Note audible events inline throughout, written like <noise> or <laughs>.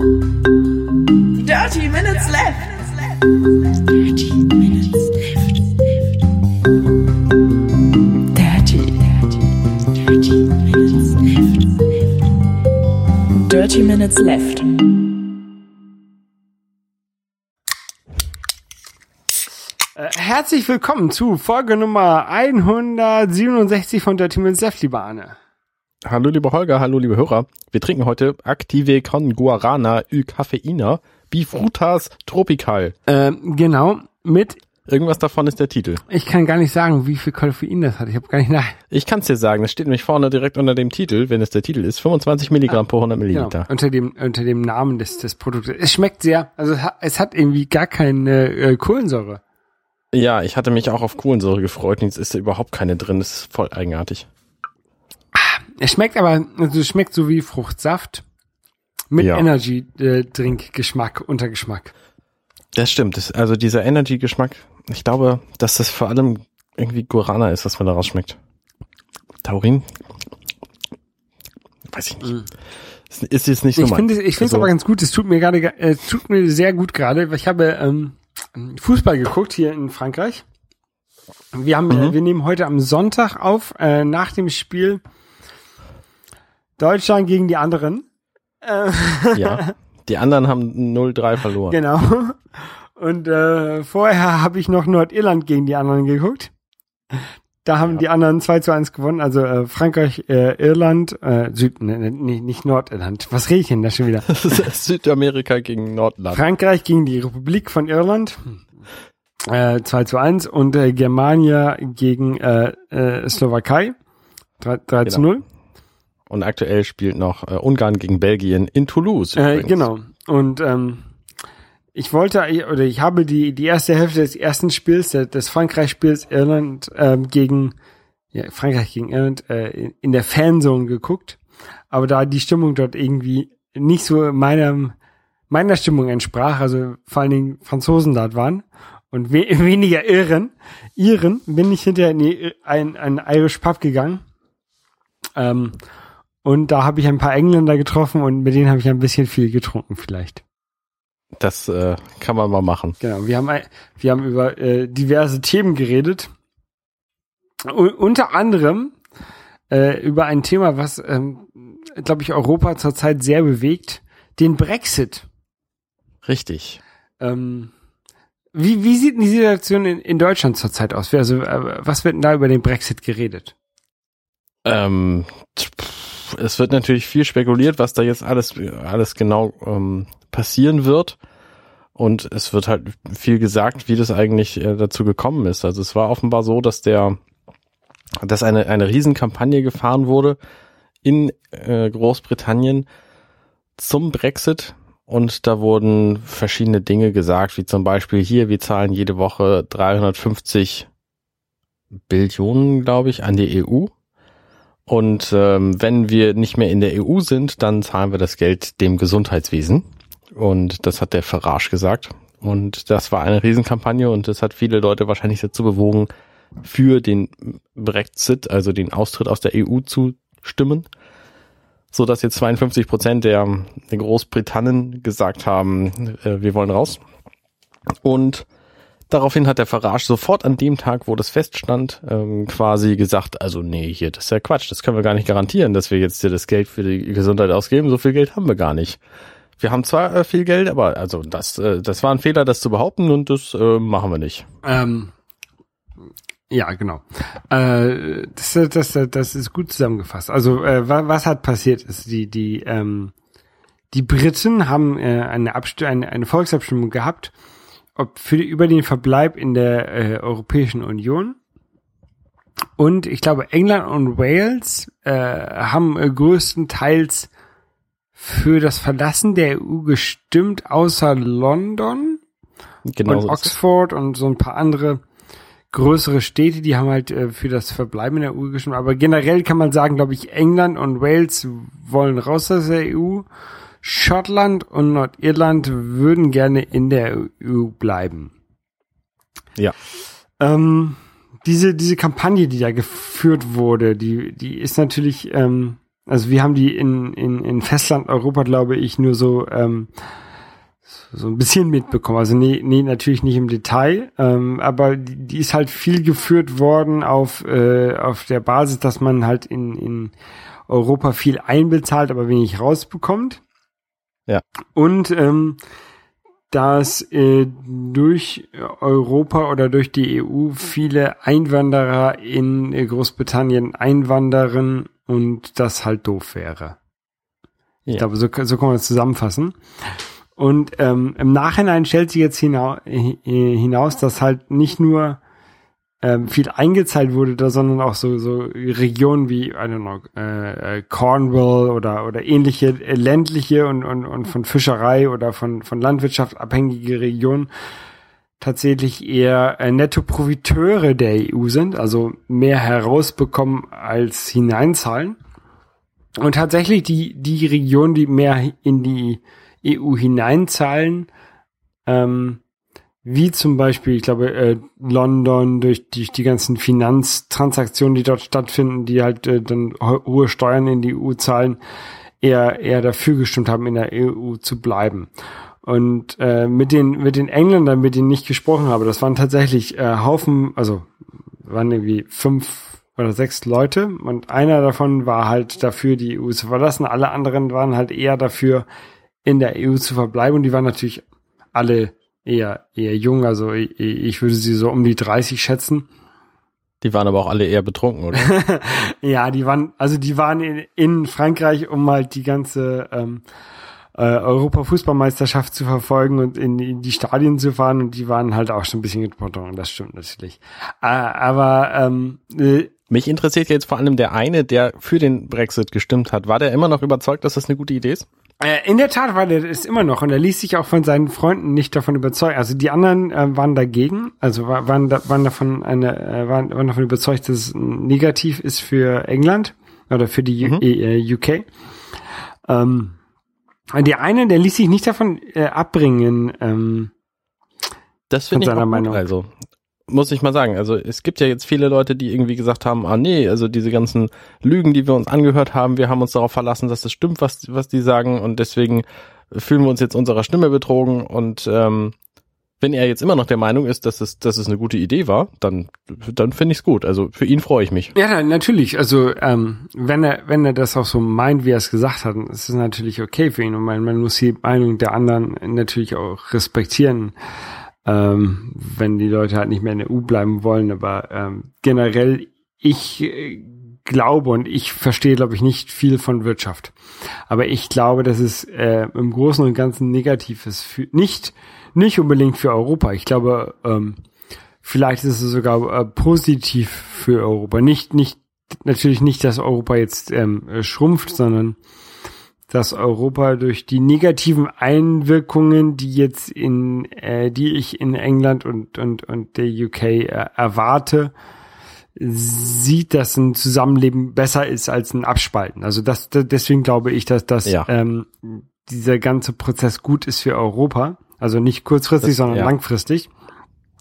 Dirty Minutes Left. Dirty Minutes Left. Dirty, dirty, dirty Minutes Left. Dirty Minutes Left. Äh, Herzlich willkommen zu Folge Nummer 167 von Dirty Minutes Left, liebe Arne. Hallo liebe Holger, hallo liebe Hörer. Wir trinken heute Active con Guarana y Cafeina Bifrutas Tropical. Ähm, genau, mit, Irgendwas davon ist der Titel. ich kann gar nicht sagen, wie viel Koffein das hat. Ich habe gar nicht nach. Ich kann es dir sagen, das steht nämlich vorne direkt unter dem Titel, wenn es der Titel ist, 25 Milligramm pro 100 Genau, Milliliter. unter dem unter dem Namen des des Produktes. Es schmeckt sehr, also es hat, es hat irgendwie gar keine äh, Kohlensäure. Ja, ich hatte mich auch auf Kohlensäure gefreut und jetzt ist da überhaupt keine drin, das ist voll eigenartig. Es schmeckt aber, also es schmeckt so wie Fruchtsaft mit Ja. Energy äh, Untergeschmack. Das stimmt, das, also dieser Energy-Geschmack, ich glaube, dass das vor allem irgendwie Guarana ist, was man daraus schmeckt. Taurin? Weiß ich nicht. Ist, ist jetzt nicht so. Ich finde, es- ich finde es also- aber ganz gut. Es tut mir gerade, ge- äh, es tut mir sehr gut gerade. Ich habe ähm, Fußball geguckt hier in Frankreich. Wir haben, Mhm. äh, wir nehmen heute am Sonntag auf äh, nach dem Spiel Deutschland gegen die anderen. <laughs> Ja. Die anderen haben 0-3 verloren. Genau. Und äh, vorher habe ich noch Nordirland gegen die anderen geguckt. Da haben die anderen 2 zu 1 gewonnen, also äh, Frankreich, äh, Irland, äh, Süd, ne, ne, nicht, nicht Nordirland. Was rede ich denn da schon wieder? <laughs> Südamerika gegen Nordland. Frankreich gegen die Republik von Irland. Äh, 2 zu 1 und äh, Germania gegen äh, äh, Slowakei. 3, 3 zu Genau. 0. Und aktuell spielt noch äh, Ungarn gegen Belgien in Toulouse. Äh, genau. Und ähm, ich wollte, oder ich habe die, die erste Hälfte des ersten Spiels, des Frankreich-Spiels Irland ähm, gegen, ja, Frankreich gegen Irland, äh, in- in der Fanzone geguckt. Aber da die Stimmung dort irgendwie nicht so meinem, meiner Stimmung entsprach, also vor allen Dingen Franzosen dort waren und we <laughs> weniger Iren, Iren, bin ich hinterher in die, ein, ein Irish Pub gegangen. Ähm, und da habe ich ein paar Engländer getroffen und mit denen habe ich ein bisschen viel getrunken vielleicht. Das äh, kann man mal machen. Genau, wir haben, wir haben über äh, diverse Themen geredet. U unter anderem äh, über ein Thema, was, ähm, glaube ich, Europa zurzeit sehr bewegt, den Brexit. Richtig. Ähm, wie, wie sieht denn die Situation in, in Deutschland zurzeit aus? Also, äh, was wird denn da über den Brexit geredet? Ähm, pff, es wird natürlich viel spekuliert, was da jetzt alles, alles genau ähm, passieren wird. Und es wird halt viel gesagt, wie das eigentlich äh, dazu gekommen ist. Also es war offenbar so, dass der, dass eine, eine Riesenkampagne gefahren wurde in äh, Großbritannien zum Brexit. Und da wurden verschiedene Dinge gesagt, wie zum Beispiel hier, wir zahlen jede Woche 350 Billionen, glaube ich, an die EU. Und ähm, wenn wir nicht mehr in der EU sind, dann zahlen wir das Geld dem Gesundheitswesen. Und das hat der Farage gesagt. Und das war eine Riesenkampagne und das hat viele Leute wahrscheinlich dazu bewogen, für den Brexit, also den Austritt aus der EU zu stimmen. So dass jetzt 52 Prozent der, Großbritannen gesagt haben, äh, wir wollen raus. Und Daraufhin hat der Farage sofort an dem Tag, wo das feststand, ähm, quasi gesagt, also nee, hier, das ist ja Quatsch, das können wir gar nicht garantieren, dass wir jetzt hier das Geld für die Gesundheit ausgeben, so viel Geld haben wir gar nicht. Wir haben zwar äh, viel Geld, aber also das, äh, das war ein Fehler, das zu behaupten und das äh, machen wir nicht. Ähm, ja, genau. Äh, das, das, das ist gut zusammengefasst. Also äh, wa- was hat passiert ist, die die ähm, die Briten haben äh, eine, Abst eine eine Volksabstimmung gehabt, ob für über den Verbleib in der äh, Europäischen Union. Und ich glaube, England und Wales äh, haben äh, größtenteils für das Verlassen der EU gestimmt, außer London Genau. und so. Oxford und so ein paar andere größere Städte, die haben halt äh, für das Verbleiben in der EU gestimmt. Aber generell kann man sagen, glaube ich, England und Wales wollen raus aus der EU. Schottland und Nordirland würden gerne in der EU bleiben. Ja. Ähm, diese, diese Kampagne, die da geführt wurde, die, die ist natürlich, ähm, also wir haben die in, in, in Festland-Europa, glaube ich, nur so, ähm, so ein bisschen mitbekommen. Also nee, nee natürlich nicht im Detail, ähm, aber die, die ist halt viel geführt worden auf, äh, auf der Basis, dass man halt in, in Europa viel einbezahlt, aber wenig rausbekommt. Ja. Und ähm, dass äh, durch Europa oder durch die EU viele Einwanderer in äh, Großbritannien einwandern und das halt doof wäre. Ich Ja. glaube, so, so kann man es zusammenfassen. Und ähm, im Nachhinein stellt sich jetzt hinau äh, hinaus, dass halt nicht nur ähm, viel eingezahlt wurde, da, sondern auch so, so Regionen wie, I don't know, äh, äh, Cornwall oder, oder ähnliche äh, ländliche und, und, und von Fischerei oder von, von Landwirtschaft abhängige Regionen tatsächlich eher äh, Netto-Profiteure der EU sind, also mehr herausbekommen als hineinzahlen. Und tatsächlich die, die Regionen, die mehr in die EU hineinzahlen, ähm, wie zum Beispiel, ich glaube, äh, London durch die, die ganzen Finanztransaktionen, die dort stattfinden, die halt äh, dann ho hohe Steuern in die EU zahlen, eher, eher dafür gestimmt haben, in der EU zu bleiben. Und äh, mit den mit den Engländern, mit denen ich gesprochen habe, das waren tatsächlich äh, Haufen, also waren irgendwie fünf oder sechs Leute und einer davon war halt dafür, die EU zu verlassen. Alle anderen waren halt eher dafür, in der EU zu verbleiben und die waren natürlich alle eher eher jung, also ich, ich würde sie so um die 30 schätzen. Die waren aber auch alle eher betrunken, oder? <laughs> Ja, die waren, also die waren in, in Frankreich, um halt die ganze ähm, äh, Europa-Fußballmeisterschaft zu verfolgen und in, in die Stadien zu fahren und die waren halt auch schon ein bisschen getrunken, das stimmt natürlich. Äh, aber ähm, äh, Mich interessiert jetzt vor allem der eine, der für den Brexit gestimmt hat. War der immer noch überzeugt, dass das eine gute Idee ist? Äh, in der Tat war der es immer noch und er ließ sich auch von seinen Freunden nicht davon überzeugen. Also die anderen äh, waren dagegen, also wa- waren, da, waren davon eine, äh, waren, waren davon überzeugt, dass es negativ ist für England oder für die U äh, UK. Ähm, der eine, der ließ sich nicht davon äh, abbringen. Ähm, Das finde ich Von seiner. Meinung. Also muss ich mal sagen. Also es gibt ja jetzt viele Leute, die irgendwie gesagt haben, ah nee, also diese ganzen Lügen, die wir uns angehört haben, wir haben uns darauf verlassen, dass das stimmt, was was die sagen und deswegen fühlen wir uns jetzt unserer Stimme betrogen und ähm, wenn er jetzt immer noch der Meinung ist, dass es, dass es eine gute Idee war, dann, dann finde ich es gut. Also für ihn freue ich mich. ja, na- natürlich. Also ähm, wenn er wenn er das auch so meint, wie er es gesagt hat, ist es natürlich okay für ihn und man, man muss die Meinung der anderen natürlich auch respektieren. Ähm, wenn die Leute halt nicht mehr in der EU bleiben wollen. Aber ähm, generell, ich äh, glaube und ich verstehe, glaube ich, nicht viel von Wirtschaft. Aber ich glaube, dass es äh, im Großen und Ganzen negativ ist. Für, nicht, nicht unbedingt für Europa. Ich glaube, ähm, vielleicht ist es sogar äh, positiv für Europa. Nicht, nicht, natürlich nicht, dass Europa jetzt ähm, äh, schrumpft, sondern dass Europa durch die negativen Einwirkungen, die jetzt in, äh, die ich in England und und und der UK äh, erwarte, sieht, dass ein Zusammenleben besser ist als ein Abspalten. Also das, deswegen glaube ich, dass das Ja. ähm, dieser ganze Prozess gut ist für Europa. Also nicht kurzfristig, Das- sondern ja. langfristig.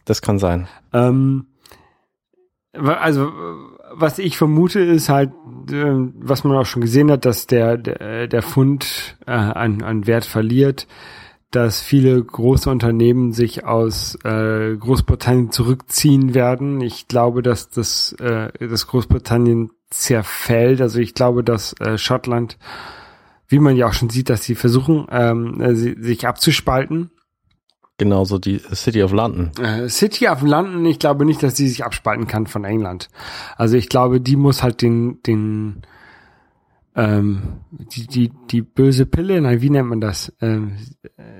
Das kann sein. Ähm, also was ich vermute ist halt, ähm, was man auch schon gesehen hat, dass der der, der Pfund äh, an, an Wert verliert, dass viele große Unternehmen sich aus äh, Großbritannien zurückziehen werden. Ich glaube, dass das äh, dass Großbritannien zerfällt. Also ich glaube, dass äh, Schottland, wie man ja auch schon sieht, dass sie versuchen, ähm, äh, sich abzuspalten. Genauso die City of London. Äh, City of London, ich glaube nicht, dass die sich abspalten kann von England. Also ich glaube, die muss halt den, den, ähm, die, die, die böse Pille, nein, wie nennt man das? Ähm,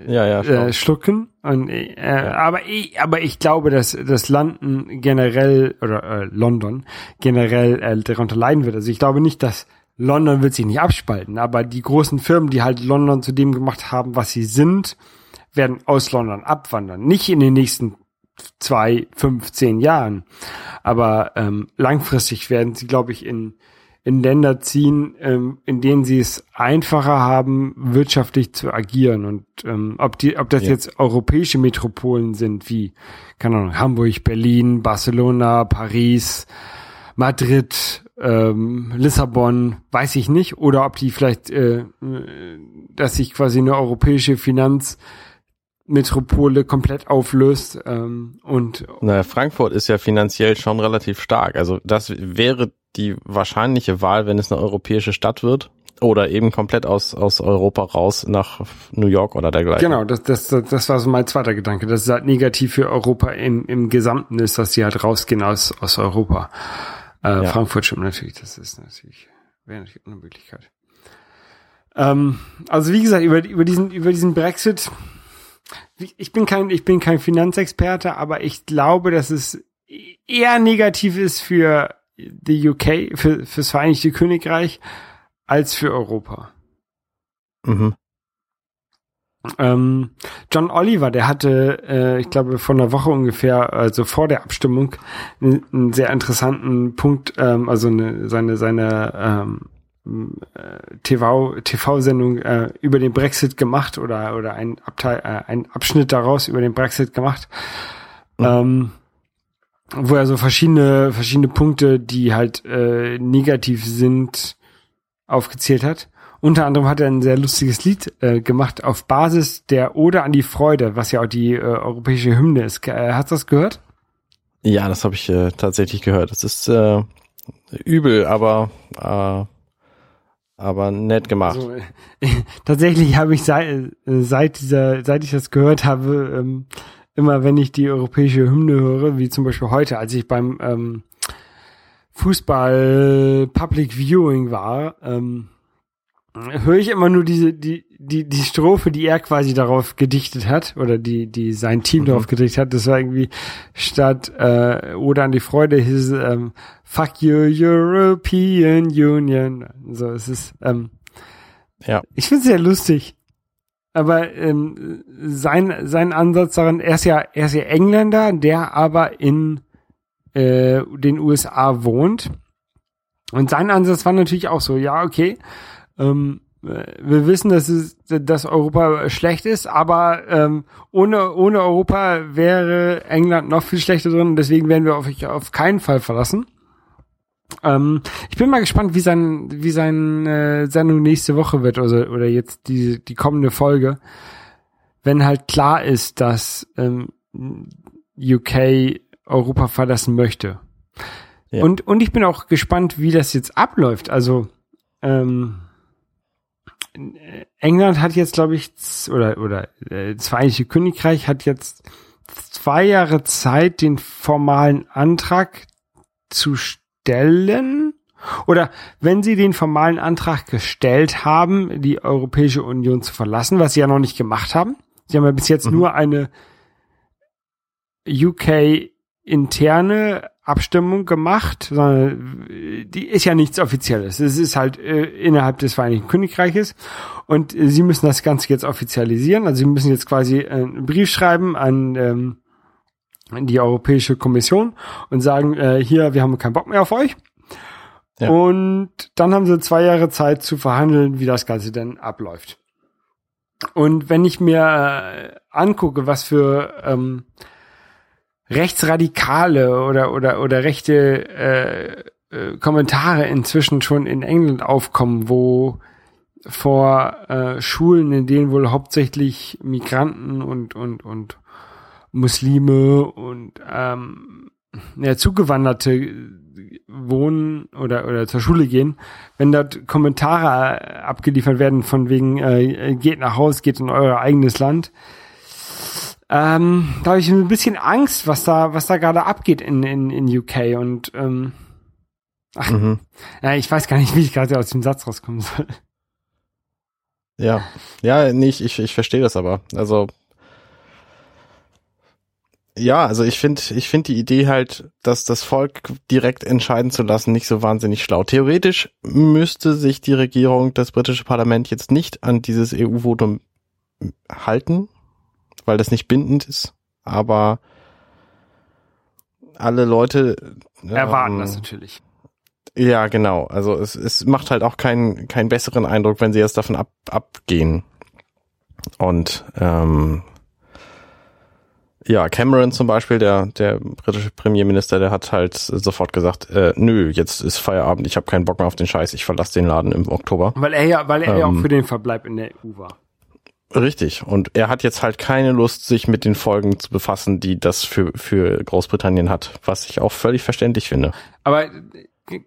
Ja, ja, äh, schlucken. Und, äh, aber ich, aber ich glaube, dass das London generell oder äh, London generell äh, darunter leiden wird. Also ich glaube nicht, dass London wird sich nicht abspalten, aber die großen Firmen, die halt London zu dem gemacht haben, was sie sind, werden aus London abwandern. Nicht in den nächsten zwei, fünf, zehn Jahren, aber ähm, langfristig werden sie, glaube ich, in in Länder ziehen, ähm, in denen sie es einfacher haben, wirtschaftlich zu agieren. Und ähm, ob die, ob das Ja. jetzt europäische Metropolen sind, wie, keine Ahnung, Hamburg, Berlin, Barcelona, Paris, Madrid ähm, Lissabon, weiß ich nicht, oder ob die vielleicht, äh, dass sich quasi eine europäische Finanzmetropole komplett auflöst ähm, und Na, Frankfurt ist ja finanziell schon relativ stark. Also das wäre die wahrscheinliche Wahl, wenn es eine europäische Stadt wird. Oder eben komplett aus, aus Europa raus nach New York oder dergleichen. Genau, das, das, das war so mein zweiter Gedanke, dass es halt negativ für Europa im, im Gesamten ist, dass sie halt rausgehen aus, aus Europa. Äh, Ja. Frankfurt stimmt natürlich, das ist natürlich, wäre natürlich eine Möglichkeit. Ähm, also wie gesagt, über, über diesen, über diesen Brexit, ich bin kein, ich bin kein Finanzexperte, aber ich glaube, dass es eher negativ ist für die UK, für, fürs Vereinigte Königreich, als für Europa. Mhm. Ähm, John Oliver, der hatte, äh, ich glaube, vor einer Woche ungefähr, also vor der Abstimmung, einen, einen sehr interessanten Punkt, ähm, also eine, seine, seine ähm, äh, TV, TV-Sendung äh, über den Brexit gemacht oder, oder ein Abteil, äh, ein Abschnitt daraus über den Brexit gemacht. Ähm, wo er so verschiedene, verschiedene Punkte, die halt äh, negativ sind, aufgezählt hat. Unter anderem hat er ein sehr lustiges Lied äh, gemacht auf Basis der Ode an die Freude, was ja auch die äh, europäische Hymne ist. Äh, hast du das gehört? Ja, das habe ich äh, tatsächlich gehört. Das ist äh, übel, aber äh, aber nett gemacht. Also, äh, <laughs> tatsächlich habe ich seit, äh, seit dieser, seit ich das gehört habe, ähm, immer wenn ich die europäische Hymne höre, wie zum Beispiel heute, als ich beim ähm, Fußball Public Viewing war, ähm, höre ich immer nur diese die die die Strophe, die er quasi darauf gedichtet hat oder die die sein Team Mhm. darauf gedichtet hat. Das war irgendwie statt äh, oder an die Freude hieß ähm, Fuck you European Union. So es ist ähm, Ja. ich finde es sehr lustig. Aber ähm, sein sein Ansatz daran, er ist ja er ist ja Engländer, der aber in äh, den USA wohnt. Und sein Ansatz war natürlich auch so, ja, okay, ähm, äh, wir wissen, dass, es, dass Europa schlecht ist, aber ähm, ohne, ohne Europa wäre England noch viel schlechter drin, deswegen werden wir auf, auf keinen Fall verlassen. Ähm, ich bin mal gespannt, wie sein, wie seine äh, Sendung nächste Woche wird oder, oder jetzt die, die kommende Folge, wenn halt klar ist, dass ähm, UK Europa verlassen möchte. Ja. Und, und ich bin auch gespannt, wie das jetzt abläuft. Also ähm, England hat jetzt, glaube ich, oder oder äh, das Vereinigte Königreich hat jetzt zwei Jahre Zeit, den formalen Antrag zu stellen. Oder wenn sie den formalen Antrag gestellt haben, die Europäische Union zu verlassen, was sie ja noch nicht gemacht haben. Sie haben ja bis jetzt Mhm. nur eine UK interne Abstimmung gemacht, sondern äh, die ist ja nichts Offizielles. Es ist halt äh, innerhalb des Vereinigten Königreiches und äh, sie müssen das Ganze jetzt offizialisieren. Also sie müssen jetzt quasi einen Brief schreiben an, ähm, die Europäische Kommission und sagen, äh, hier, wir haben keinen Bock mehr auf euch. Ja. Und dann haben sie zwei Jahre Zeit zu verhandeln, wie das Ganze denn abläuft. Und wenn ich mir äh, angucke, was für ähm, rechtsradikale oder oder oder rechte äh, äh, Kommentare inzwischen schon in England aufkommen, wo vor äh, Schulen, in denen wohl hauptsächlich Migranten und und und Muslime und ähm, ja, Zugewanderte wohnen oder oder zur Schule gehen, wenn dort Kommentare äh, abgeliefert werden von wegen äh, geht nach Haus, geht in euer eigenes Land, ähm, da habe ich ein bisschen Angst, was da, was da gerade abgeht in, in, in UK und ähm, Mhm. ja, ich weiß gar nicht, wie ich gerade aus dem Satz rauskommen soll. Ja, ja, nicht, ich, ich verstehe das aber. Also ja, also ich finde, ich finde die Idee halt, dass das Volk direkt entscheiden zu lassen, nicht so wahnsinnig schlau. Theoretisch müsste sich die Regierung, das britische Parlament jetzt nicht an dieses EU-Votum halten, weil das nicht bindend ist. Aber alle Leute Erwarten ähm, das natürlich. ja, genau. Also es, es macht halt auch keinen keinen besseren Eindruck, wenn sie jetzt davon ab, abgehen. Und ähm, Ja, Cameron zum Beispiel, der, der britische Premierminister, der hat halt sofort gesagt, äh, nö, jetzt ist Feierabend, ich habe keinen Bock mehr auf den Scheiß, ich verlasse den Laden im Oktober. Weil er ja, weil er ja auch Ähm. für den Verbleib in der EU war. Richtig. Und er hat jetzt halt keine Lust, sich mit den Folgen zu befassen, die das für, für Großbritannien hat, was ich auch völlig verständlich finde. Aber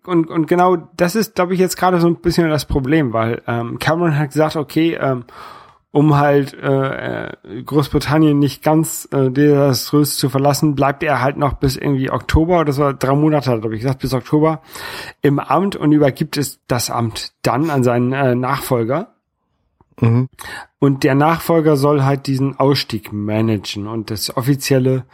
und, und genau das ist, glaube ich, jetzt gerade so ein bisschen das Problem, weil ähm, Cameron hat gesagt, okay, ähm, um halt äh, äh, Großbritannien nicht ganz äh, desaströs zu verlassen, bleibt er halt noch bis irgendwie Oktober, das war drei Monate, glaube ich, gesagt, bis Oktober im Amt und übergibt es das Amt dann an seinen äh, Nachfolger. Mhm. Und der Nachfolger soll halt diesen Ausstieg managen und das offizielle,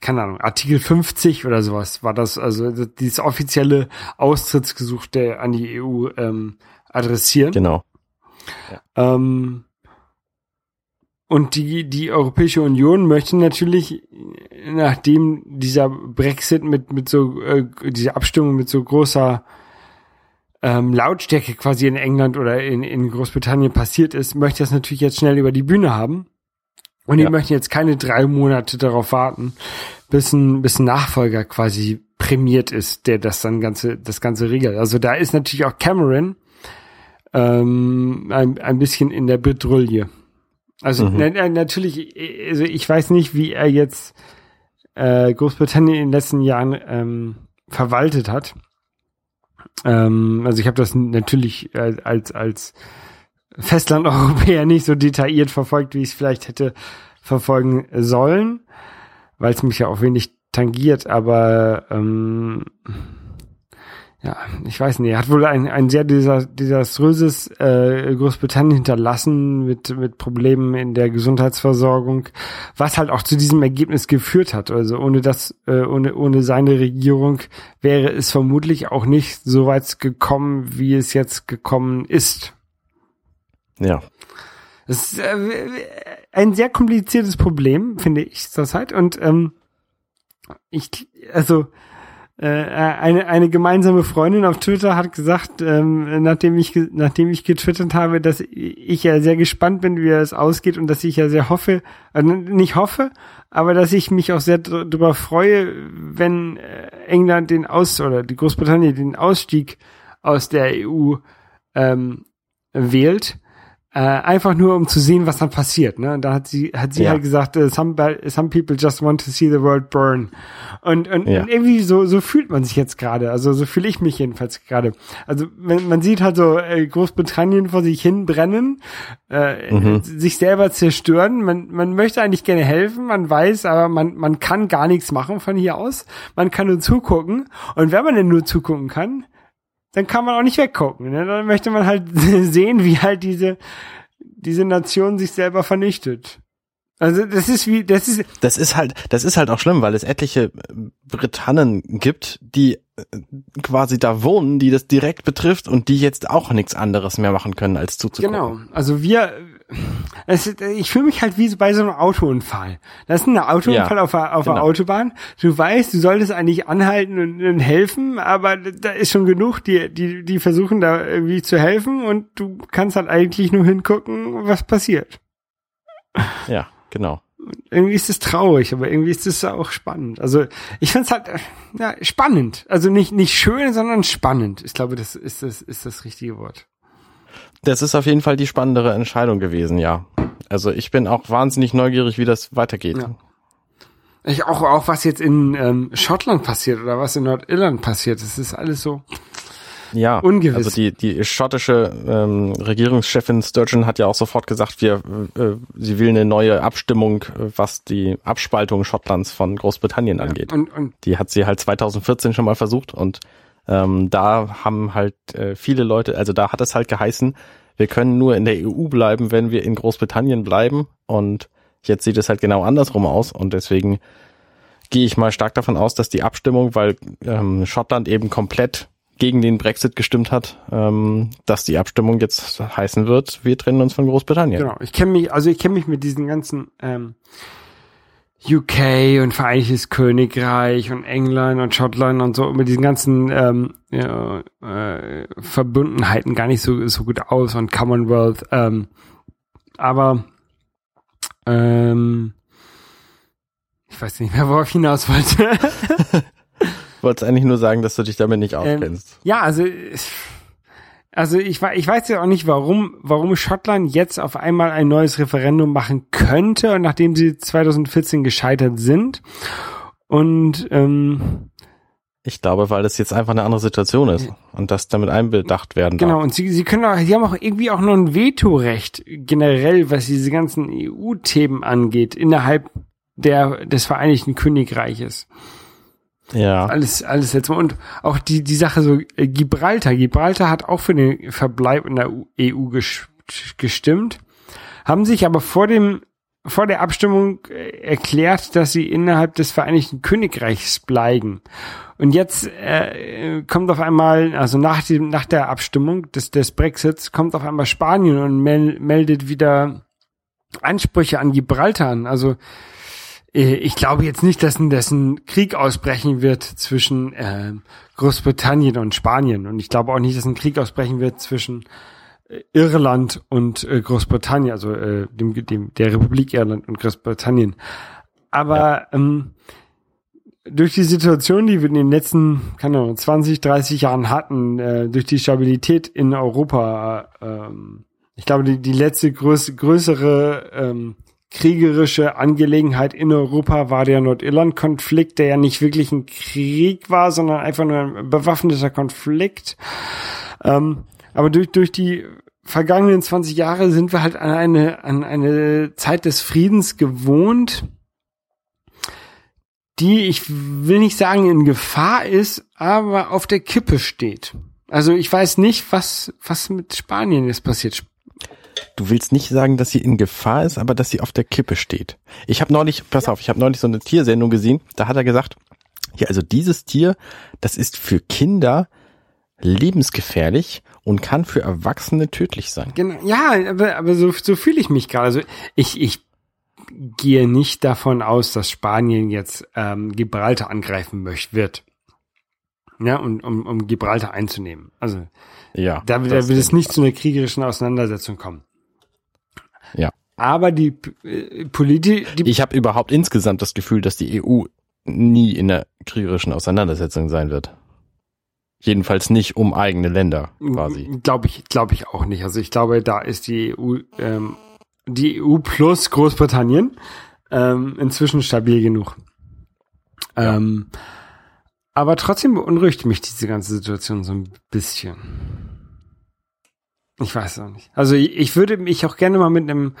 keine Ahnung, Artikel 50 oder sowas war das, also dieses offizielle Austrittsgesuch der an die EU ähm, adressieren. Genau. Ähm, und die, die Europäische Union möchte natürlich, nachdem dieser Brexit mit, mit so, äh, diese Abstimmung mit so großer ähm, Lautstärke quasi in England oder in, in Großbritannien passiert ist, möchte das natürlich jetzt schnell über die Bühne haben. Und die Ja. möchten jetzt keine drei Monate darauf warten, bis ein, bis ein Nachfolger quasi prämiert ist, der das dann ganze, das ganze regelt. Also da ist natürlich auch Cameron ähm, ein, ein bisschen in der Bedrulle. Also Mhm. na, na, natürlich, also ich weiß nicht, wie er jetzt äh, Großbritannien in den letzten Jahren ähm, verwaltet hat. Ähm, also ich habe das natürlich als als Festland-Europäer <laughs> nicht so detailliert verfolgt, wie ich es vielleicht hätte verfolgen sollen, weil es mich ja auch wenig tangiert, aber ähm, ja, ich weiß nicht, er hat wohl ein, ein sehr desa- desaströses äh, Großbritannien hinterlassen mit, mit Problemen in der Gesundheitsversorgung, was halt auch zu diesem Ergebnis geführt hat. Also ohne das, äh, ohne, ohne seine Regierung wäre es vermutlich auch nicht so weit gekommen, wie es jetzt gekommen ist. Ja. Das ist äh, ein sehr kompliziertes Problem, finde ich zurzeit. Und ähm, ich, also äh, eine eine gemeinsame Freundin auf Twitter hat gesagt, ähm, nachdem ich nachdem ich getwittert habe, dass ich ja sehr gespannt bin, wie es ausgeht und dass ich ja sehr hoffe, äh, nicht hoffe, aber dass ich mich auch sehr darüber freue, wenn äh, England den Aus oder die Großbritannien den Ausstieg aus der EU ähm, wählt. Äh, einfach nur um zu sehen, was dann passiert. Ne? Und da hat sie hat sie Ja. halt gesagt, äh, some, some people just want to see the world burn. Und, und, Ja. und irgendwie so so fühlt man sich jetzt gerade. Also so fühle ich mich jedenfalls gerade. Also man, man sieht halt so äh, Großbritannien vor sich hin brennen, äh, Mhm. sich selber zerstören. Man man möchte eigentlich gerne helfen, man weiß, aber man man kann gar nichts machen von hier aus. Man kann nur zugucken. Und wenn man denn nur zugucken kann, dann kann man auch nicht weggucken. Ne? Dann möchte man halt <laughs> sehen, wie halt diese, diese Nation sich selber vernichtet. Also das ist wie, das ist, Das ist halt, das ist halt auch schlimm, weil es etliche Britannen gibt, die äh, quasi da wohnen, die das direkt betrifft und die jetzt auch nichts anderes mehr machen können, als zuzugucken. genau. Also wir, ist- ich fühle mich halt wie bei so einem Autounfall. Das ist ein Autounfall Ja, auf, der, auf der genau. Autobahn. Du weißt, du solltest eigentlich anhalten und, und helfen, aber da ist schon genug, die, die, die versuchen da irgendwie zu helfen und du kannst halt eigentlich nur hingucken, was passiert. Ja, genau. irgendwie ist es traurig, aber irgendwie ist es auch spannend. Also ich finde es halt äh, ja, spannend. Also nicht nicht schön, sondern spannend. Ich glaube, das ist das ist das richtige Wort. Das ist auf jeden Fall die spannendere Entscheidung gewesen, ja. Also ich bin auch wahnsinnig neugierig, wie das weitergeht. Ja. Ich auch auch was jetzt in ähm, Schottland passiert oder was in Nordirland passiert. Das ist alles so. Ja, Ungewiss. also die, die schottische ähm, Regierungschefin Sturgeon hat ja auch sofort gesagt, wir, äh, sie will eine neue Abstimmung, was die Abspaltung Schottlands von Großbritannien angeht. Und und Die hat sie halt 2014 schon mal versucht und ähm, da haben halt äh, viele Leute, also da hat es halt geheißen, wir können nur in der EU bleiben, wenn wir in Großbritannien bleiben und jetzt sieht es halt genau andersrum aus und deswegen gehe ich mal stark davon aus, dass die Abstimmung, weil ähm, Schottland eben komplett gegen den Brexit gestimmt hat, ähm, dass die Abstimmung jetzt heißen wird, wir trennen uns von Großbritannien. genau. Ich kenne mich also ich kenne mich mit diesen ganzen ähm, UK und Vereinigtes Königreich und England und Schottland und so mit diesen ganzen ähm, ja, äh, Verbundenheiten gar nicht so so gut aus und Commonwealth. Ähm, aber ähm, ich weiß nicht mehr, worauf ich hinaus wollte. <laughs> Ich wollte eigentlich nur sagen, dass du dich damit nicht Ähm, auskennst. ja, also, also ich, ich weiß ja auch nicht, warum, warum Schottland jetzt auf einmal ein neues Referendum machen könnte, nachdem sie 2014 gescheitert sind. Und ähm, Ich glaube, weil das jetzt einfach eine andere Situation ist und das damit einbedacht werden genau, darf. und sie, sie können auch, sie haben auch irgendwie auch noch ein Vetorecht generell, was diese ganzen EU-Themen angeht, innerhalb der des Vereinigten Königreiches. Ja. alles, alles jetzt mal. Und auch die, die Sache so, äh, Gibraltar. Gibraltar hat auch für den Verbleib in der EU ges gestimmt, haben sich aber vor dem, vor der Abstimmung äh, erklärt, dass sie innerhalb des Vereinigten Königreichs bleiben. Und jetzt äh, kommt auf einmal, also nach dem, nach der Abstimmung des, des Brexits, kommt auf einmal Spanien und mel meldet wieder Ansprüche an Gibraltar an. Also ich glaube jetzt nicht, dass ein, dass ein Krieg ausbrechen wird zwischen äh, Großbritannien und Spanien. Und ich glaube auch nicht, dass ein Krieg ausbrechen wird zwischen äh, Irland und äh, Großbritannien, also äh, dem, dem, der Republik Irland und Großbritannien. Aber ähm, durch die Situation, die wir in den letzten, keine Ahnung, 20, 30 Jahren hatten, äh, durch die Stabilität in Europa, ähm, ich glaube, die, die letzte größ größere ähm, kriegerische Angelegenheit in Europa war der Nordirland-Konflikt, der ja nicht wirklich ein Krieg war, sondern einfach nur ein bewaffneter Konflikt. Ähm, aber durch, durch die vergangenen 20 Jahre sind wir halt an eine, an eine Zeit des Friedens gewohnt, die, ich will nicht sagen in Gefahr ist, aber auf der Kippe steht. Also ich weiß nicht, was, was mit Spanien jetzt passiert. Du willst nicht sagen, dass sie in Gefahr ist, aber dass sie auf der Kippe steht. Ich habe neulich, pass auf, ich habe neulich so eine Tiersendung gesehen, da hat er gesagt, ja, also dieses Tier, das ist für Kinder lebensgefährlich und kann für Erwachsene tödlich sein. Genau, ja, aber, aber so, so fühle ich mich gerade. Also ich, ich gehe nicht davon aus, dass Spanien jetzt ähm, Gibraltar angreifen möchte, wird. Ja, und, um, um Gibraltar einzunehmen. Also Ja. da, da wird es nicht zu einer kriegerischen Auseinandersetzung kommen. Ja. Aber die äh, Politik, Ich habe überhaupt insgesamt das Gefühl, dass die EU nie in einer kriegerischen Auseinandersetzung sein wird. Jedenfalls nicht um eigene Länder quasi. Glaube ich, glaube ich auch nicht. Also ich glaube, da ist die EU, ähm, die EU plus Großbritannien ähm, inzwischen stabil genug. Ähm, aber trotzdem beunruhigt mich diese ganze Situation so ein bisschen. Ich weiß auch nicht. Also ich, würde mich auch gerne mal mit einem,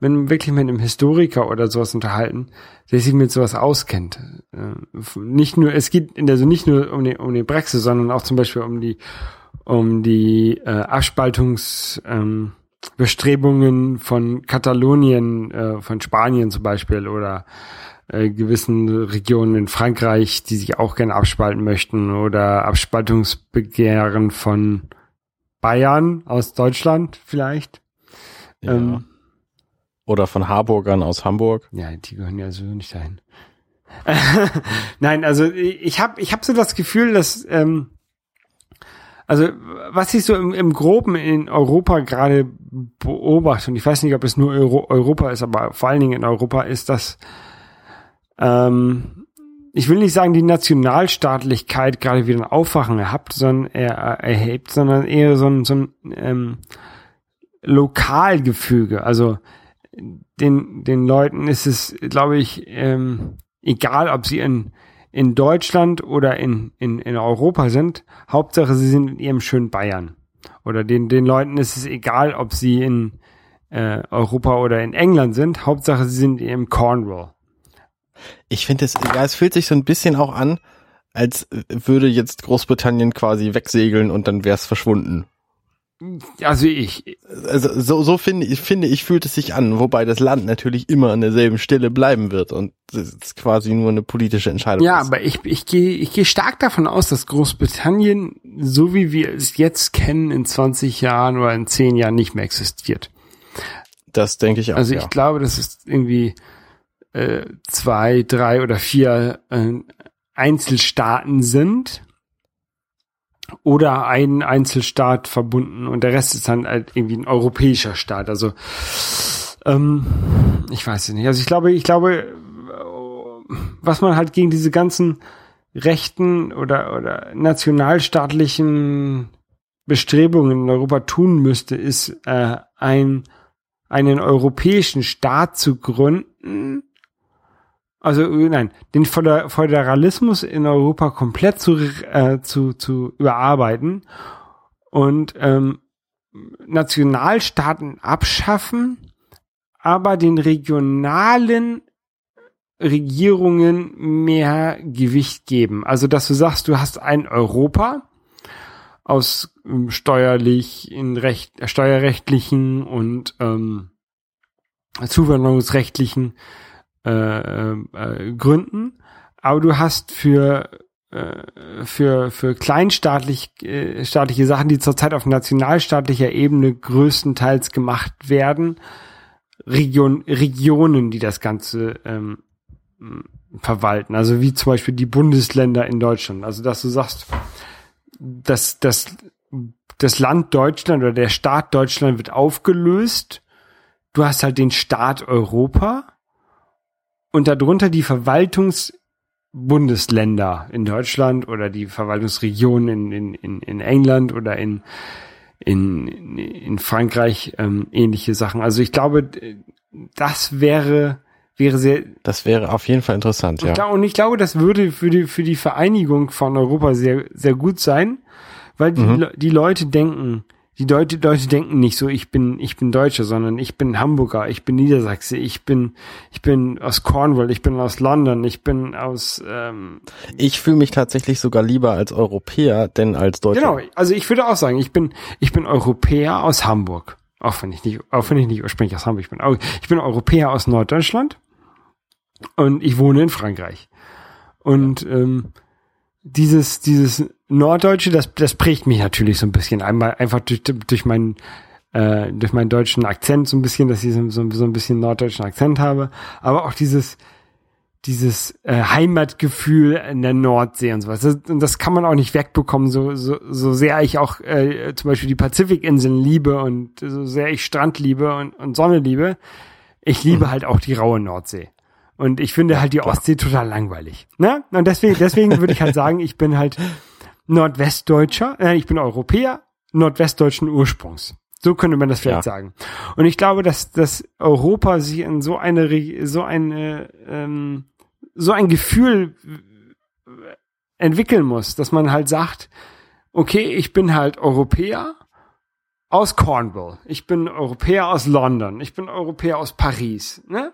einem, wirklich mit einem Historiker oder sowas unterhalten, der sich mit sowas auskennt. Äh, nicht nur, es geht in also nicht nur um den, um den Brexit, sondern auch zum Beispiel um die, um die äh, Abspaltungs, ähm, Bestrebungen von Katalonien, äh, von Spanien zum Beispiel oder äh, gewissen Regionen in Frankreich, die sich auch gerne abspalten möchten oder Abspaltungsbegehren von Bayern aus Deutschland vielleicht. Ja. Ähm, Oder von Harburgern aus Hamburg. ja, die gehören ja so nicht dahin. <laughs> Nein, also ich habe ich hab so das Gefühl, dass ähm, also was ich so im, im Groben in Europa gerade beobachte, und ich weiß nicht, ob es nur Euro Europa ist, aber vor allen Dingen in Europa ist, dass ähm, ich will nicht sagen, die Nationalstaatlichkeit gerade wieder ein Aufwachen erhabt, sondern er erhebt, sondern eher so ein, so ein ähm, Lokalgefüge. Also den, den Leuten ist es, glaube ich, ähm, egal, ob sie in, in Deutschland oder in, in, in Europa sind. Hauptsache, sie sind in ihrem schönen Bayern. Oder den, den Leuten ist es egal, ob sie in äh, Europa oder in England sind. Hauptsache, sie sind in ihrem Cornwall. Ich finde es, ja, es fühlt sich so ein bisschen auch an, als würde jetzt Großbritannien quasi wegsegeln und dann wäre es verschwunden. Also ich, Also so, so finde ich, finde ich, fühlt es sich an, wobei das Land natürlich immer an derselben Stelle bleiben wird und es ist quasi nur eine politische Entscheidung. Ja, ist. aber ich, ich gehe ich gehe stark davon aus, dass Großbritannien, so wie wir es jetzt kennen, in 20 Jahren oder in 10 Jahren nicht mehr existiert. das denke ich auch. Also ja. ich glaube, dass es irgendwie äh, zwei, drei oder vier äh, Einzelstaaten sind oder ein Einzelstaat verbunden und der Rest ist dann halt irgendwie ein europäischer Staat. Also ähm, ich weiß es nicht. Also ich glaube, ich glaube, was man halt gegen diese ganzen rechten oder, oder nationalstaatlichen Bestrebungen in Europa tun müsste, ist äh, ein, einen europäischen Staat zu gründen, also nein, den Föderalismus in Europa komplett zu, äh, zu, zu überarbeiten und ähm, Nationalstaaten abschaffen, aber den regionalen Regierungen mehr Gewicht geben. Also, dass du sagst, du hast ein Europa aus ähm, steuerlich, in Recht, äh, steuerrechtlichen und ähm, zuwanderungsrechtlichen äh, äh, Gründen, aber du hast für äh, für für kleinstaatlich äh, staatliche Sachen, die zurzeit auf nationalstaatlicher Ebene größtenteils gemacht werden, Region, Regionen, die das Ganze ähm, verwalten. Also wie zum Beispiel die Bundesländer in Deutschland. Also dass du sagst, dass das, das Land Deutschland oder der Staat Deutschland wird aufgelöst. Du hast halt den Staat Europa und darunter die Verwaltungsbundesländer in Deutschland oder die Verwaltungsregionen in, in, in England oder in, in, in Frankreich ähm, ähnliche Sachen. Also ich glaube, das wäre wäre sehr. Das wäre auf jeden Fall interessant, ja. Und ich glaube, das würde für die, für die Vereinigung von Europa sehr, sehr gut sein, weil die, mhm. die Leute denken, die Leute, Leute denken nicht so, ich bin, ich bin Deutscher, sondern ich bin Hamburger, ich bin Niedersachse, ich bin, ich bin aus Cornwall, ich bin aus London, ich bin aus. Ähm, ich fühle mich tatsächlich sogar lieber als Europäer, denn als Deutscher. Genau, also ich würde auch sagen, ich bin, ich bin Europäer aus Hamburg, auch wenn ich nicht, auch wenn ich nicht ursprünglich aus Hamburg bin. Ich bin Europäer aus Norddeutschland und ich wohne in Frankreich. Und ähm, dieses, dieses Norddeutsche, das, das prägt mich natürlich so ein bisschen. Einmal einfach durch, durch meinen äh, durch meinen deutschen Akzent so ein bisschen, dass ich so, so, so ein bisschen norddeutschen Akzent habe, aber auch dieses dieses äh, Heimatgefühl in der Nordsee und sowas. Das, und das kann man auch nicht wegbekommen, so, so, so sehr ich auch äh, zum Beispiel die Pazifikinseln liebe und so sehr ich Strand liebe und, und Sonne liebe. Ich liebe mhm. halt auch die raue Nordsee. Und ich finde halt die Ostsee total langweilig. Ne? Und deswegen, deswegen würde ich halt <laughs> sagen, ich bin halt Nordwestdeutscher, äh, ich bin Europäer, nordwestdeutschen Ursprungs. So könnte man das vielleicht ja. sagen. Und ich glaube, dass, dass Europa sich in so eine, so eine, ähm, so ein Gefühl entwickeln muss, dass man halt sagt, okay, ich bin halt Europäer aus Cornwall, ich bin Europäer aus London, ich bin Europäer aus Paris, ne?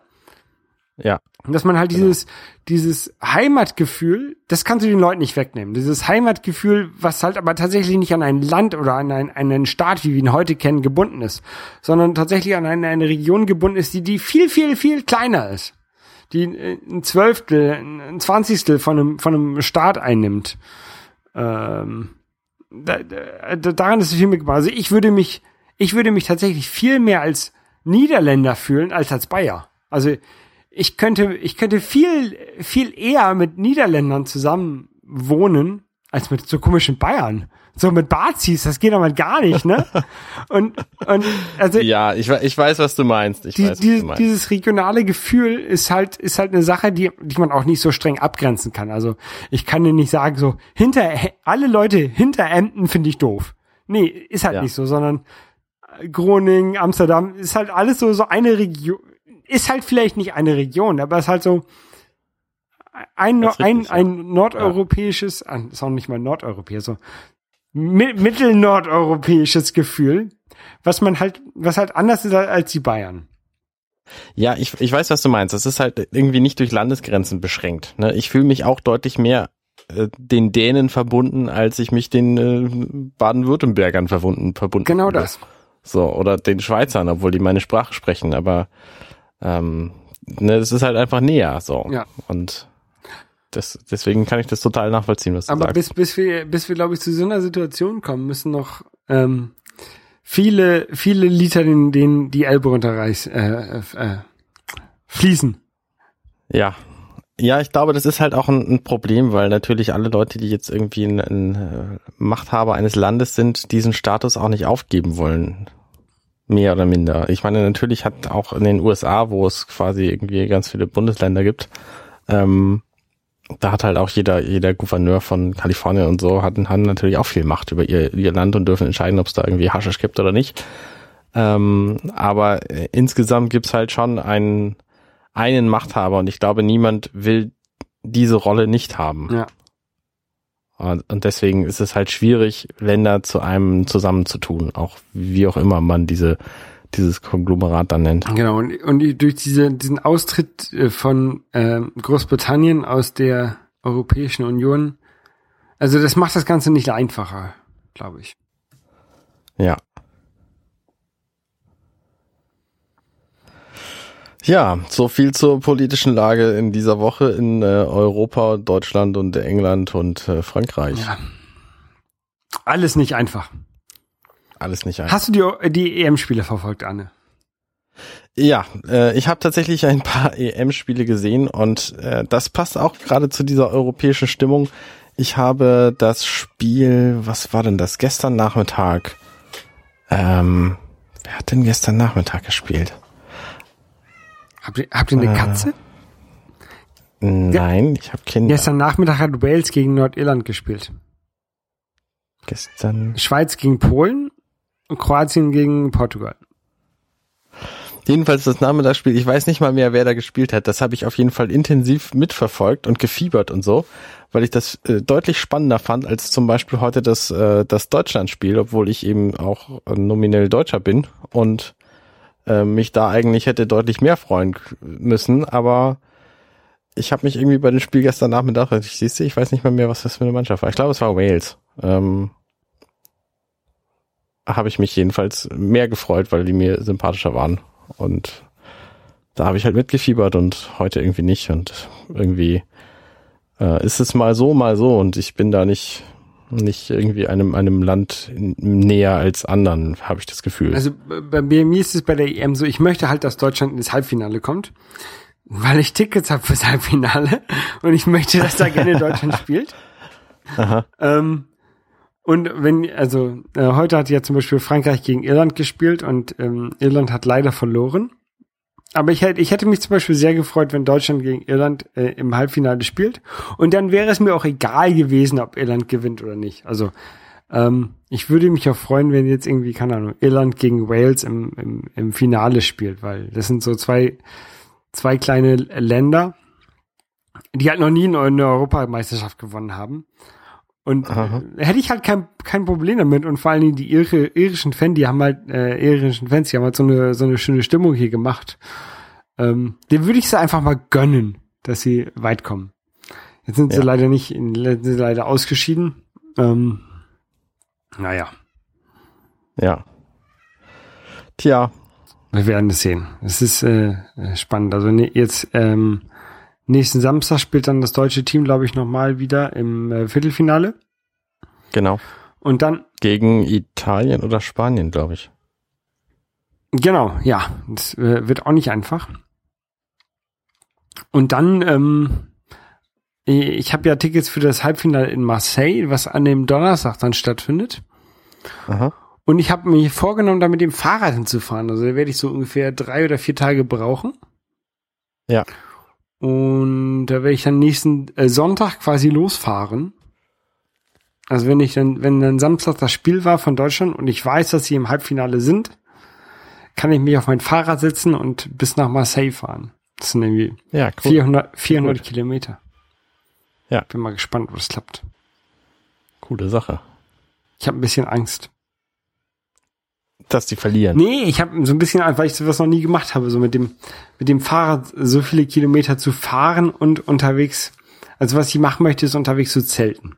Ja. Und dass man halt genau. dieses, dieses Heimatgefühl, das kannst du den Leuten nicht wegnehmen. Dieses Heimatgefühl, was halt aber tatsächlich nicht an ein Land oder an ein, einen Staat, wie wir ihn heute kennen, gebunden ist, sondern tatsächlich an eine, eine Region gebunden ist, die, die viel, viel, viel kleiner ist. Die ein Zwölftel, ein Zwanzigstel von einem, von einem Staat einnimmt. Ähm, da, da, daran ist es viel mehr gemacht. Also ich würde mich, ich würde mich tatsächlich viel mehr als Niederländer fühlen als als Bayer. Also ich könnte, ich könnte viel, viel eher mit Niederländern zusammen wohnen, als mit so komischen Bayern. So mit Bazis, das geht aber gar nicht, ne? <laughs> Und, und also ja, ich, ich weiß, was du meinst. Ich die, weiß, die, du meinst. Dieses regionale Gefühl ist halt ist halt eine Sache, die die man auch nicht so streng abgrenzen kann. Also ich kann dir nicht sagen so hinter alle Leute hinter Emden finde ich doof. Nee, ist halt ja. nicht so, sondern Groningen, Amsterdam ist halt alles so so eine Region ist halt vielleicht nicht eine Region, aber es ist halt so ein, richtig, ein, ein nordeuropäisches, ja. ist auch nicht mal Nordeuropäer, so mittelnordeuropäisches Gefühl, was man halt, was halt anders ist als die Bayern. Ja, ich, ich weiß, was du meinst. Das ist halt irgendwie nicht durch Landesgrenzen beschränkt. Ne? Ich fühle mich auch deutlich mehr äh, den Dänen verbunden, als ich mich den äh, Baden-Württembergern verbunden, verbunden. Genau das. So, oder den Schweizern, obwohl die meine Sprache sprechen, aber ähm, ne, das ist halt einfach näher so. Ja. Und das, deswegen kann ich das total nachvollziehen, was du Aber sagst. bis, bis wir, bis wir, glaube ich, zu so einer Situation kommen, müssen noch ähm, viele, viele Liter den, den die Elbe runterreiß, äh, äh, fließen. Ja. Ja, ich glaube, das ist halt auch ein, ein Problem, weil natürlich alle Leute, die jetzt irgendwie ein, ein äh, Machthaber eines Landes sind, diesen Status auch nicht aufgeben wollen. Mehr oder minder. Ich meine, natürlich hat auch in den USA, wo es quasi irgendwie ganz viele Bundesländer gibt, Ähm, da hat halt auch jeder, jeder Gouverneur von Kalifornien und so hatten, haben natürlich auch viel Macht über ihr, ihr Land und dürfen entscheiden, ob es da irgendwie Haschisch gibt oder nicht. Ähm, aber äh, insgesamt gibt's halt schon einen, einen Machthaber und ich glaube, niemand will diese Rolle nicht haben. Ja. Und, deswegen ist es halt schwierig, Länder zu einem zusammenzutun, auch wie auch immer man diese dieses Konglomerat dann nennt. Genau, und, und durch diese, diesen Austritt äh, von äh, Großbritannien aus der Europäischen Union, also das macht das Ganze nicht einfacher, glaube ich. Ja. Ja, so viel zur politischen Lage in dieser Woche in äh, Europa, Deutschland und England und äh, Frankreich. Ja. Alles nicht einfach. Alles nicht einfach. Hast du die, die EM-Spiele verfolgt, Anne? Ja, äh, ich habe tatsächlich ein paar <laughs> EM-Spiele gesehen und äh, das passt auch gerade zu dieser europäischen Stimmung. Ich habe das Spiel, was war denn das? Gestern Nachmittag. Ähm, wer hat denn gestern Nachmittag gespielt? Habt ihr, habt ihr eine Äh, Katze? Nein, ich habe Kinder. Gestern Nachmittag hat Wales gegen Nordirland gespielt. Gestern. Schweiz gegen Polen und Kroatien gegen Portugal. Jedenfalls das Nachmittagsspiel. Ich weiß nicht mal mehr, wer da gespielt hat. Das habe ich auf jeden Fall intensiv mitverfolgt und gefiebert und so, weil ich das äh, deutlich spannender fand als zum Beispiel heute das, äh, das Deutschlandspiel, obwohl ich eben auch äh, nominell Deutscher bin und äh, mich da eigentlich hätte deutlich mehr freuen müssen. Aber ich habe mich irgendwie bei dem Spiel gestern Nachmittag, ich siehst du, ich weiß nicht mal mehr, was das für eine Mannschaft war. Ich glaube, es war Wales. Ähm, habe ich mich jedenfalls mehr gefreut, weil die mir sympathischer waren. Und da habe ich halt mitgefiebert und heute irgendwie nicht. Und irgendwie äh, ist es mal so, mal so. Und ich bin da nicht, nicht irgendwie einem, einem Land näher als anderen, habe ich das Gefühl. Also bei mir, mir ist es bei der EM so, ich möchte halt, dass Deutschland ins Halbfinale kommt, weil ich Tickets habe fürs Halbfinale und ich möchte, dass da gerne Deutschland <laughs> spielt. Aha. Ähm, und wenn, also äh, heute hat ja zum Beispiel Frankreich gegen Irland gespielt und ähm, Irland hat leider verloren. Aber ich hätte, ich hätte mich zum Beispiel sehr gefreut, wenn Deutschland gegen Irland äh, im Halbfinale spielt. Und dann wäre es mir auch egal gewesen, ob Irland gewinnt oder nicht. Also ähm, ich würde mich auch freuen, wenn jetzt irgendwie, keine Ahnung, Irland gegen Wales im, im, im Finale spielt, weil das sind so zwei, zwei kleine Länder, die halt noch nie eine Europameisterschaft gewonnen haben. Und Aha. hätte ich halt kein, kein Problem damit. Und vor allen Dingen die Ire, irischen Fans, die haben halt, äh, irischen Fans, die haben halt so eine, so eine schöne Stimmung hier gemacht. Ähm, dem würde ich es einfach mal gönnen, dass sie weit kommen. Jetzt sind sie Ja. leider nicht, in, sind sie leider ausgeschieden. Ähm, naja, Ja. Tja, wir werden es sehen. Es ist äh, äh, spannend. Also ne, jetzt ähm, nächsten Samstag spielt dann das deutsche Team, glaube ich, nochmal wieder im äh, Viertelfinale. genau. Und dann Gegen Italien oder Spanien, glaube ich. Genau, ja. Das äh, wird auch nicht einfach. Und dann, ähm, ich habe ja Tickets für das Halbfinale in Marseille, was an dem Donnerstag dann stattfindet. Aha. Und ich habe mir vorgenommen, da mit dem Fahrrad hinzufahren. Also da werde ich so ungefähr drei oder vier Tage brauchen. Ja. Und da werde ich dann nächsten äh, Sonntag quasi losfahren. Also wenn ich dann, wenn dann Samstag das Spiel war von Deutschland und ich weiß, dass sie im Halbfinale sind, kann ich mich auf mein Fahrrad setzen und bis nach Marseille fahren. Das sind irgendwie Ja, cool. 400, 400 Kilometer. Ja. Bin mal gespannt, ob das klappt. Coole Sache. Ich habe ein bisschen Angst. Dass die verlieren. Nee, ich habe so ein bisschen, weil ich sowas noch nie gemacht habe, so mit dem, mit dem Fahrrad so viele Kilometer zu fahren und unterwegs, also was ich machen möchte, ist unterwegs zu zelten.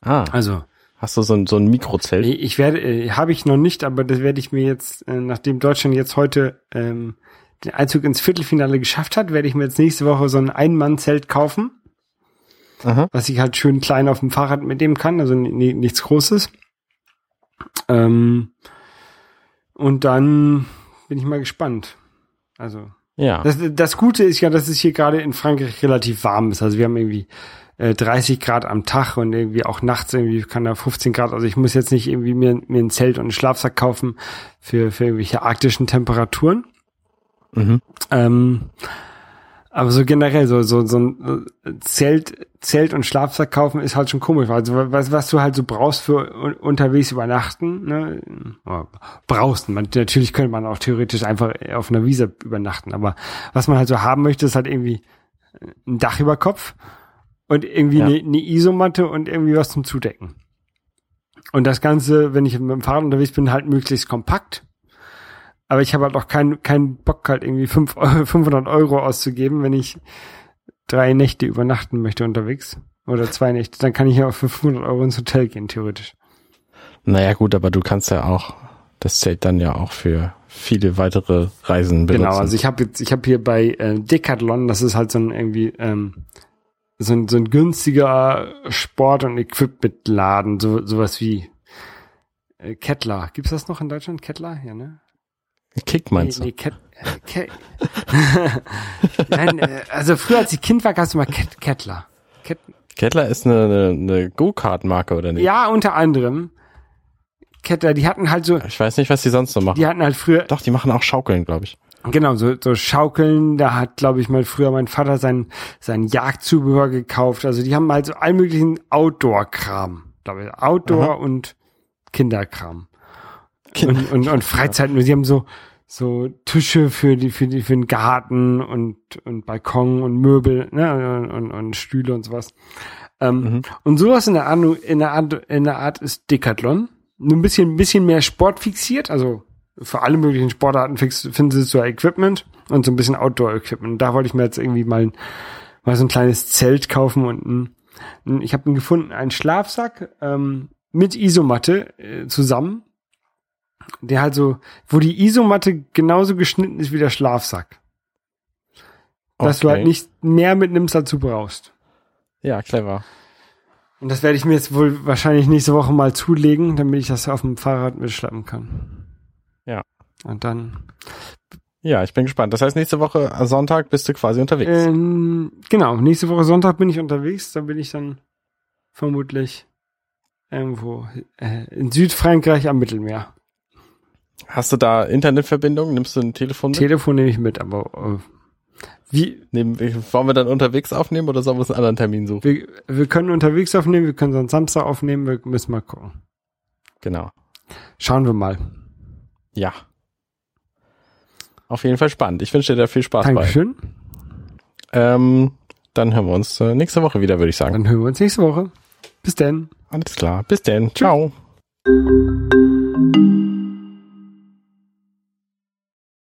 Ah, Also, hast du so ein, so ein Mikrozelt? ich werde, äh, habe ich noch nicht, aber das werde ich mir jetzt, äh, nachdem Deutschland jetzt heute ähm, den Einzug ins Viertelfinale geschafft hat, werde ich mir jetzt nächste Woche so ein Ein-Mann-Zelt kaufen, Aha. was ich halt schön klein auf dem Fahrrad mitnehmen kann, also ni- nichts Großes. Ähm, und dann bin ich mal gespannt. Also, Ja. das, das Gute ist ja, dass es hier gerade in Frankreich relativ warm ist. Also wir haben irgendwie äh, 30 Grad am Tag und irgendwie auch nachts irgendwie kann da 15 Grad. Also ich muss jetzt nicht irgendwie mir, mir ein Zelt und einen Schlafsack kaufen für, für irgendwelche arktischen Temperaturen. Mhm. Ähm, Aber so generell, so, so, so ein Zelt, Zelt und Schlafsack kaufen ist halt schon komisch. Also was, was du halt so brauchst für un- unterwegs übernachten, ne? Brauchst. Man, natürlich könnte man auch theoretisch einfach auf einer Wiese übernachten. Aber was man halt so haben möchte, ist halt irgendwie ein Dach über Kopf und irgendwie Ja. eine, eine Isomatte und irgendwie was zum Zudecken. Und das Ganze, wenn ich mit dem Fahrrad unterwegs bin, halt möglichst kompakt. Aber ich habe halt auch keinen keinen Bock, halt irgendwie fünf <laughs> Euro, 500 Euro auszugeben, wenn ich drei Nächte übernachten möchte unterwegs. Oder zwei Nächte. Dann kann ich ja auch für 500 Euro ins Hotel gehen, theoretisch. Naja, gut, aber du kannst ja auch das Zelt dann ja auch für viele weitere Reisen benutzen. Genau, also ich habe jetzt, ich habe hier bei äh, Decathlon, das ist halt so ein irgendwie ähm, so ein, so ein günstiger Sport- und Equipmentladen, so sowas wie äh, Kettler. Gibt's das noch in Deutschland? Kettler? Ja, ne? Kick meinst nee, du? nee, Ket Ke <laughs> Nein, äh, also früher als ich Kind war, gab's immer Ket Kettler. Ket Kettler ist eine, eine, eine Go-Kart-Marke, oder nicht? ja, unter anderem. Kettler, die hatten halt so, Ich weiß nicht, was die sonst noch machen. die hatten halt früher, Doch, die machen auch Schaukeln, glaube ich. Genau, so, so Schaukeln, da hat, glaube ich, mal früher mein Vater sein, sein Jagdzubehör gekauft. Also die haben halt so all möglichen Outdoor-Kram. glaube ich. Outdoor Aha. und Kinderkram. Kinder- Und, und, und Freizeit. Sie haben so, so Tische für die, für die, für den Garten und, und Balkon und Möbel, ne, und, und, Stühle und sowas. Ähm, Mhm. Und sowas in der Art, in der Art, in der Art ist Decathlon. Nur ein bisschen, ein bisschen mehr Sport fixiert, also für alle möglichen Sportarten fix, finden sie so Equipment und so ein bisschen Outdoor-Equipment. Da wollte ich mir jetzt irgendwie mal, mal so ein kleines Zelt kaufen und ein, ein, ich habe ihn gefunden, einen Schlafsack ähm, mit Isomatte äh, zusammen, der halt so, wo die Isomatte genauso geschnitten ist wie der Schlafsack. Dass du Okay. halt nicht mehr mitnimmst, als du brauchst. Ja, clever. Und das werde ich mir jetzt wohl wahrscheinlich nächste Woche mal zulegen, damit ich das auf dem Fahrrad mitschleppen kann. Ja. Und dann, Ja, ich bin gespannt. Das heißt, nächste Woche äh, Sonntag bist du quasi unterwegs. ähm, genau, nächste Woche Sonntag bin ich unterwegs, da bin ich dann vermutlich irgendwo äh, in Südfrankreich am Mittelmeer. Hast du da Internetverbindung? Nimmst du ein Telefon mit? Telefon nehme ich mit, aber äh, wie, Nehmen, wollen wir dann unterwegs aufnehmen oder sollen wir uns einen anderen Termin suchen? wir, wir können unterwegs aufnehmen, wir können sonst Samstag aufnehmen, wir müssen mal gucken. Genau. Schauen wir mal. Ja. Auf jeden Fall spannend. Ich wünsche dir da viel Spaß Dankeschön. bei. Ähm, dann hören wir uns äh, nächste Woche wieder, würde ich sagen. Dann hören wir uns nächste Woche. Bis denn. Alles klar. Bis denn. Ciao. Thank